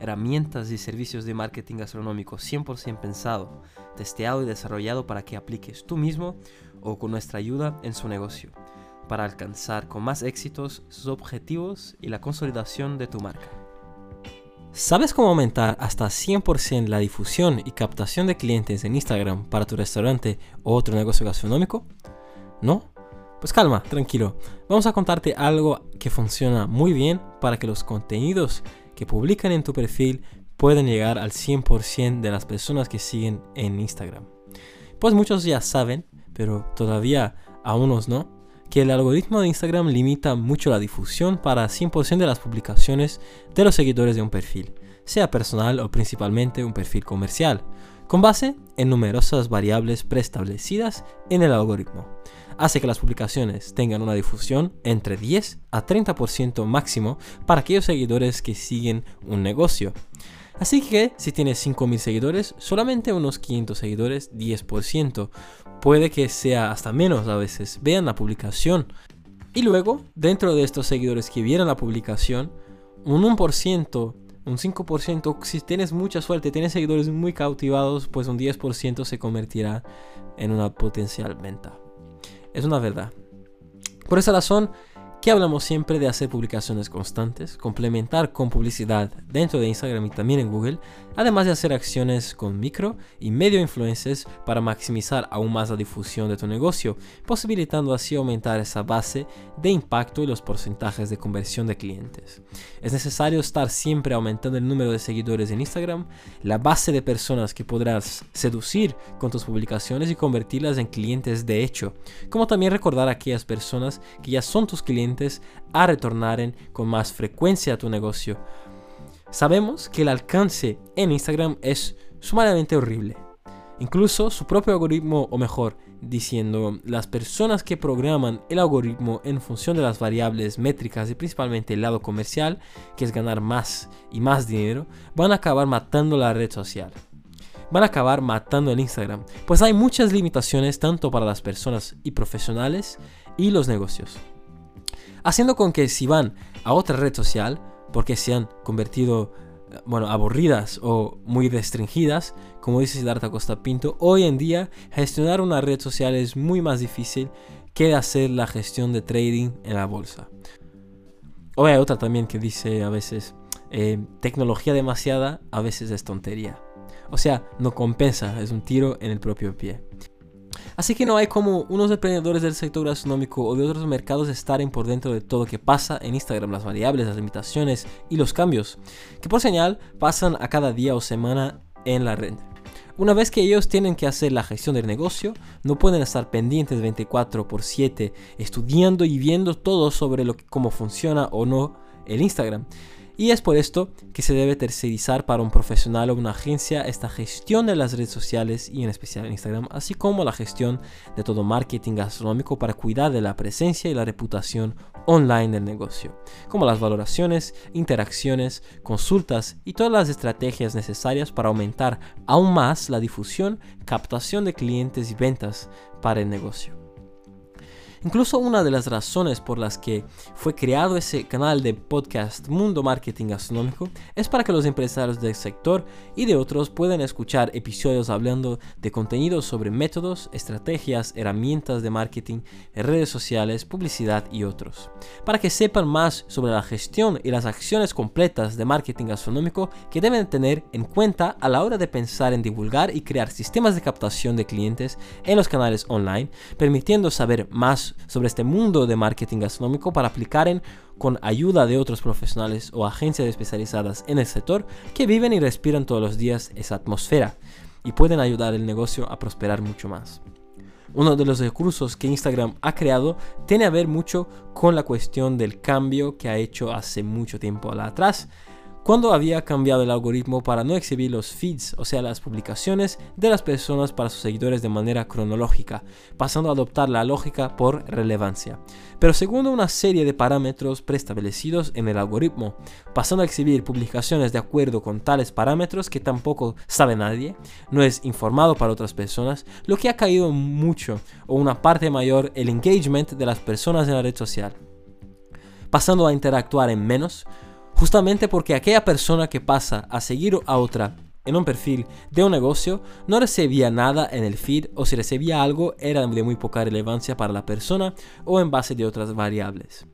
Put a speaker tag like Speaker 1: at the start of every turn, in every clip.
Speaker 1: herramientas y servicios de marketing gastronómico 100% pensado, testeado y desarrollado para que apliques tú mismo o con nuestra ayuda en su negocio, para alcanzar con más éxitos sus objetivos y la consolidación de tu marca. ¿Sabes cómo aumentar hasta 100% la difusión y captación de clientes en Instagram para tu restaurante o otro negocio gastronómico? ¿No? Pues calma, tranquilo. Vamos a contarte algo que funciona muy bien para que los contenidos que publican en tu perfil pueden llegar al 100% de las personas que siguen en Instagram. Pues muchos ya saben, pero todavía a unos no, que el algoritmo de Instagram limita mucho la difusión para 100% de las publicaciones de los seguidores de un perfil, sea personal o principalmente un perfil comercial, con base en numerosas variables preestablecidas en el algoritmo hace que las publicaciones tengan una difusión entre 10 a 30% máximo para aquellos seguidores que siguen un negocio. Así que si tienes 5.000 seguidores, solamente unos 500 seguidores, 10%. Puede que sea hasta menos a veces. Vean la publicación. Y luego, dentro de estos seguidores que vieron la publicación, un 1%, un 5%, si tienes mucha suerte, tienes seguidores muy cautivados, pues un 10% se convertirá en una potencial venta. Es una verdad. Por esa razón, que hablamos siempre de hacer publicaciones constantes, complementar con publicidad dentro de Instagram y también en Google, además de hacer acciones con micro y medio influencers para maximizar aún más la difusión de tu negocio, posibilitando así aumentar esa base de impacto y los porcentajes de conversión de clientes. Es necesario estar siempre aumentando el número de seguidores en Instagram, la base de personas que podrás seducir con tus publicaciones y convertirlas en clientes de hecho, como también recordar a aquellas personas que ya son tus clientes a retornar con más frecuencia a tu negocio. Sabemos que el alcance en Instagram es sumamente horrible. Incluso su propio algoritmo, o mejor, diciendo, las personas que programan el algoritmo en función de las variables métricas y principalmente el lado comercial, que es ganar más y más dinero, van a acabar matando la red social. Van a acabar matando el Instagram, pues hay muchas limitaciones tanto para las personas y profesionales y los negocios haciendo con que si van a otra red social, porque se han convertido, bueno, aburridas o muy restringidas, como dice Siddhartha Costa Pinto, hoy en día gestionar una red social es muy más difícil que hacer la gestión de trading en la bolsa. O hay otra también que dice a veces, eh, tecnología demasiada a veces es tontería. O sea, no compensa, es un tiro en el propio pie. Así que no hay como unos emprendedores del sector gastronómico o de otros mercados estaren por dentro de todo lo que pasa en Instagram, las variables, las limitaciones y los cambios, que por señal pasan a cada día o semana en la red. Una vez que ellos tienen que hacer la gestión del negocio, no pueden estar pendientes 24 por 7 estudiando y viendo todo sobre lo cómo funciona o no el Instagram. Y es por esto que se debe tercerizar para un profesional o una agencia esta gestión de las redes sociales y en especial Instagram, así como la gestión de todo marketing gastronómico para cuidar de la presencia y la reputación online del negocio, como las valoraciones, interacciones, consultas y todas las estrategias necesarias para aumentar aún más la difusión, captación de clientes y ventas para el negocio. Incluso una de las razones por las que fue creado ese canal de podcast Mundo Marketing Gastronómico es para que los empresarios del sector y de otros puedan escuchar episodios hablando de contenidos sobre métodos, estrategias, herramientas de marketing, redes sociales, publicidad y otros. Para que sepan más sobre la gestión y las acciones completas de marketing gastronómico que deben tener en cuenta a la hora de pensar en divulgar y crear sistemas de captación de clientes en los canales online, permitiendo saber más sobre este mundo de marketing gastronómico para aplicar en, con ayuda de otros profesionales o agencias especializadas en el sector que viven y respiran todos los días esa atmósfera y pueden ayudar el negocio a prosperar mucho más. Uno de los recursos que Instagram ha creado tiene a ver mucho con la cuestión del cambio que ha hecho hace mucho tiempo atrás cuando había cambiado el algoritmo para no exhibir los feeds, o sea, las publicaciones de las personas para sus seguidores de manera cronológica, pasando a adoptar la lógica por relevancia. Pero según una serie de parámetros preestablecidos en el algoritmo, pasando a exhibir publicaciones de acuerdo con tales parámetros que tampoco sabe nadie, no es informado para otras personas, lo que ha caído mucho o una parte mayor el engagement de las personas en la red social. Pasando a interactuar en menos, Justamente porque aquella persona que pasa a seguir a otra en un perfil de un negocio no recibía nada en el feed o si recibía algo era de muy poca relevancia para la persona o en base de otras variables.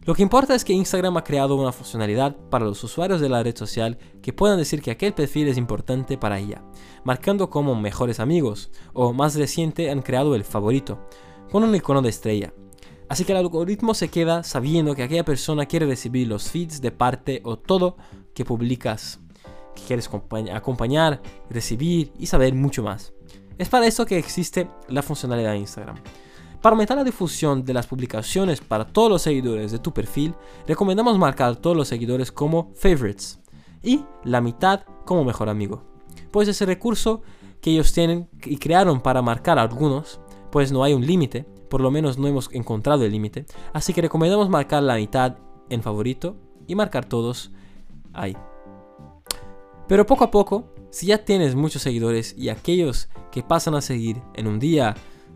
Speaker 1: Lo que importa es que Instagram ha creado una funcionalidad para los usuarios de la red social que puedan decir que aquel perfil es importante para ella, marcando como mejores amigos o más reciente han creado el favorito, con un icono de estrella. Así que el algoritmo se queda sabiendo que aquella persona quiere recibir los feeds de parte o todo que publicas, que quieres acompañar, recibir y saber mucho más. Es para eso que existe la funcionalidad de Instagram. Para aumentar la difusión de las publicaciones para todos los seguidores de tu perfil, recomendamos marcar todos los seguidores como favorites y la mitad como mejor amigo. Pues ese recurso que ellos tienen y crearon para marcar algunos, pues no hay un límite, por lo menos no hemos encontrado el límite, así que recomendamos marcar la mitad en favorito y marcar todos ahí. Pero poco a poco, si ya tienes muchos seguidores y aquellos que pasan a seguir en un día,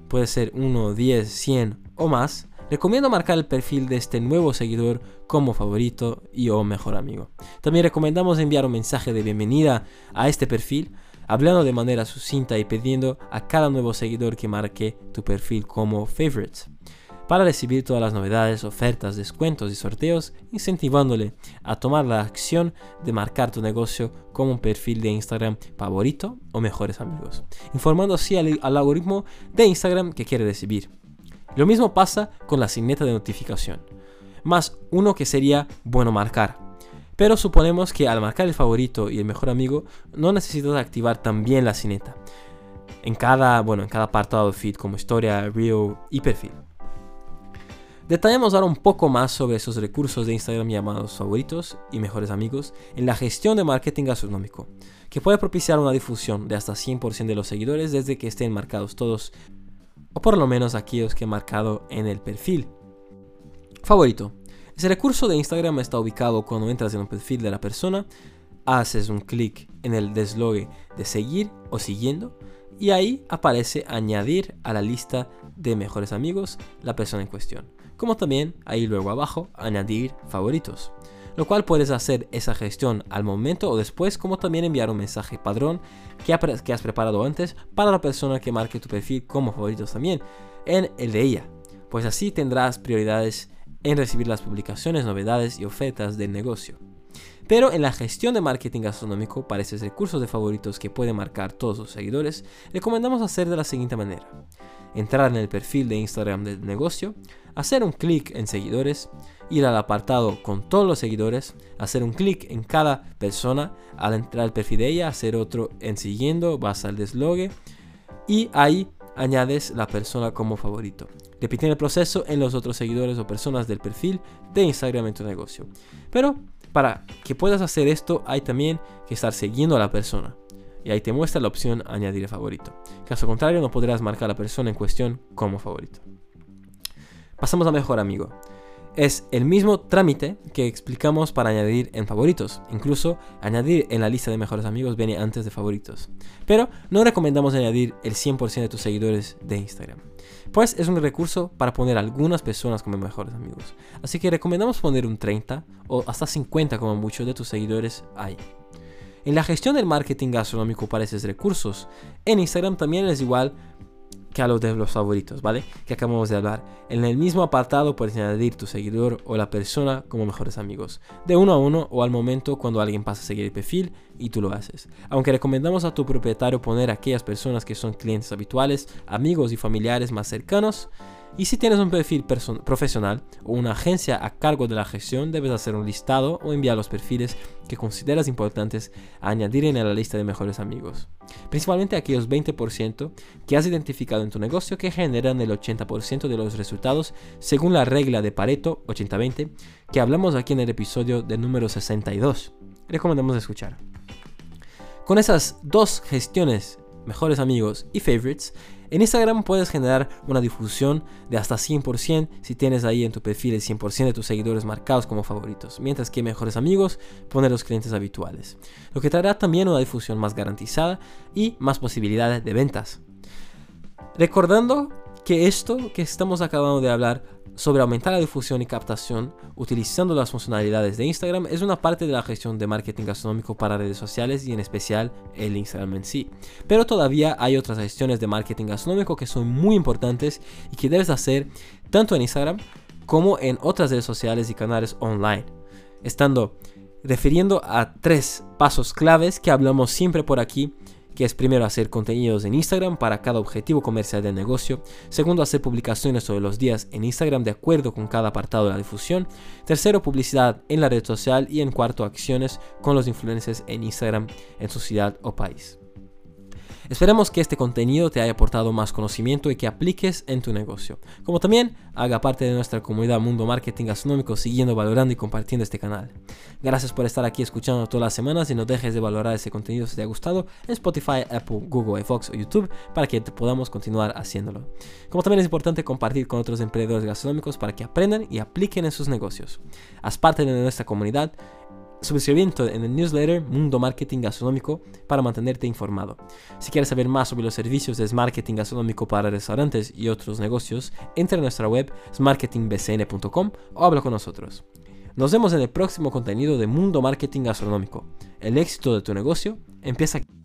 Speaker 1: puede ser 1, 10, 100 o más, recomiendo marcar el perfil de este nuevo seguidor como favorito y o mejor amigo. También recomendamos enviar un mensaje de bienvenida a este perfil hablando de manera sucinta y pidiendo a cada nuevo seguidor que marque tu perfil como favorites. Para recibir todas las novedades, ofertas, descuentos y sorteos, incentivándole a tomar la acción de marcar tu negocio como un perfil de Instagram favorito o mejores amigos, informando así al, al algoritmo de Instagram que quiere recibir. Lo mismo pasa con la signeta de notificación, más uno que sería bueno marcar, pero suponemos que al marcar el favorito y el mejor amigo, no necesitas activar también la cineta. En cada, bueno, en cada apartado de feed como historia, reel y perfil. Detallamos ahora un poco más sobre esos recursos de Instagram llamados favoritos y mejores amigos en la gestión de marketing gastronómico, que puede propiciar una difusión de hasta 100% de los seguidores desde que estén marcados todos, o por lo menos aquellos que he marcado en el perfil. Favorito. Ese recurso de Instagram está ubicado cuando entras en un perfil de la persona, haces un clic en el deslogue de seguir o siguiendo y ahí aparece añadir a la lista de mejores amigos la persona en cuestión. Como también ahí luego abajo añadir favoritos. Lo cual puedes hacer esa gestión al momento o después, como también enviar un mensaje padrón que, has preparado antes para la persona que marque tu perfil como favoritos también en el de ella. Pues así tendrás prioridades en recibir las publicaciones, novedades y ofertas del negocio. Pero en la gestión de marketing gastronómico para esos recursos de favoritos que pueden marcar todos los seguidores, recomendamos hacer de la siguiente manera. Entrar en el perfil de Instagram del negocio, hacer un clic en seguidores, ir al apartado con todos los seguidores, hacer un clic en cada persona, al entrar al perfil de ella, hacer otro en siguiendo, vas al deslogue y ahí añades la persona como favorito. Repiten el proceso en los otros seguidores o personas del perfil de Instagram en tu negocio. Pero para que puedas hacer esto hay también que estar siguiendo a la persona. Y ahí te muestra la opción añadir favorito. Caso contrario no podrás marcar a la persona en cuestión como favorito. Pasamos a mejor amigo. Es el mismo trámite que explicamos para añadir en favoritos. Incluso añadir en la lista de mejores amigos viene antes de favoritos. Pero no recomendamos añadir el 100% de tus seguidores de Instagram. Pues es un recurso para poner algunas personas como mejores amigos. Así que recomendamos poner un 30 o hasta 50 como muchos de tus seguidores ahí. En la gestión del marketing gastronómico para esos recursos, en Instagram también es igual que a los de los favoritos, ¿vale? Que acabamos de hablar. En el mismo apartado puedes añadir tu seguidor o la persona como mejores amigos, de uno a uno o al momento cuando alguien pasa a seguir el perfil y tú lo haces. Aunque recomendamos a tu propietario poner a aquellas personas que son clientes habituales, amigos y familiares más cercanos, y si tienes un perfil profesional o una agencia a cargo de la gestión, debes hacer un listado o enviar los perfiles que consideras importantes a añadir en la lista de mejores amigos. Principalmente aquellos 20% que has identificado en tu negocio que generan el 80% de los resultados según la regla de Pareto 80-20 que hablamos aquí en el episodio del número 62. recomendamos escuchar. Con esas dos gestiones, mejores amigos y favorites, en Instagram puedes generar una difusión de hasta 100% si tienes ahí en tu perfil el 100% de tus seguidores marcados como favoritos, mientras que mejores amigos poner los clientes habituales, lo que traerá también una difusión más garantizada y más posibilidades de ventas. Recordando que esto que estamos acabando de hablar sobre aumentar la difusión y captación utilizando las funcionalidades de Instagram es una parte de la gestión de marketing gastronómico para redes sociales y en especial el Instagram en sí. Pero todavía hay otras gestiones de marketing gastronómico que son muy importantes y que debes hacer tanto en Instagram como en otras redes sociales y canales online. Estando refiriendo a tres pasos claves que hablamos siempre por aquí que es primero hacer contenidos en Instagram para cada objetivo comercial del negocio, segundo hacer publicaciones todos los días en Instagram de acuerdo con cada apartado de la difusión, tercero publicidad en la red social y en cuarto acciones con los influencers en Instagram en su ciudad o país. Esperemos que este contenido te haya aportado más conocimiento y que apliques en tu negocio. Como también haga parte de nuestra comunidad Mundo Marketing Gastronómico siguiendo, valorando y compartiendo este canal. Gracias por estar aquí escuchando todas las semanas y no dejes de valorar ese contenido si te ha gustado en Spotify, Apple, Google, Fox o YouTube para que podamos continuar haciéndolo. Como también es importante compartir con otros emprendedores gastronómicos para que aprendan y apliquen en sus negocios. Haz parte de nuestra comunidad suscribiendo en el newsletter Mundo Marketing Gastronómico para mantenerte informado. Si quieres saber más sobre los servicios de marketing gastronómico para restaurantes y otros negocios, entra en nuestra web smarketingbcn.com o habla con nosotros. Nos vemos en el próximo contenido de Mundo Marketing Gastronómico. El éxito de tu negocio empieza aquí.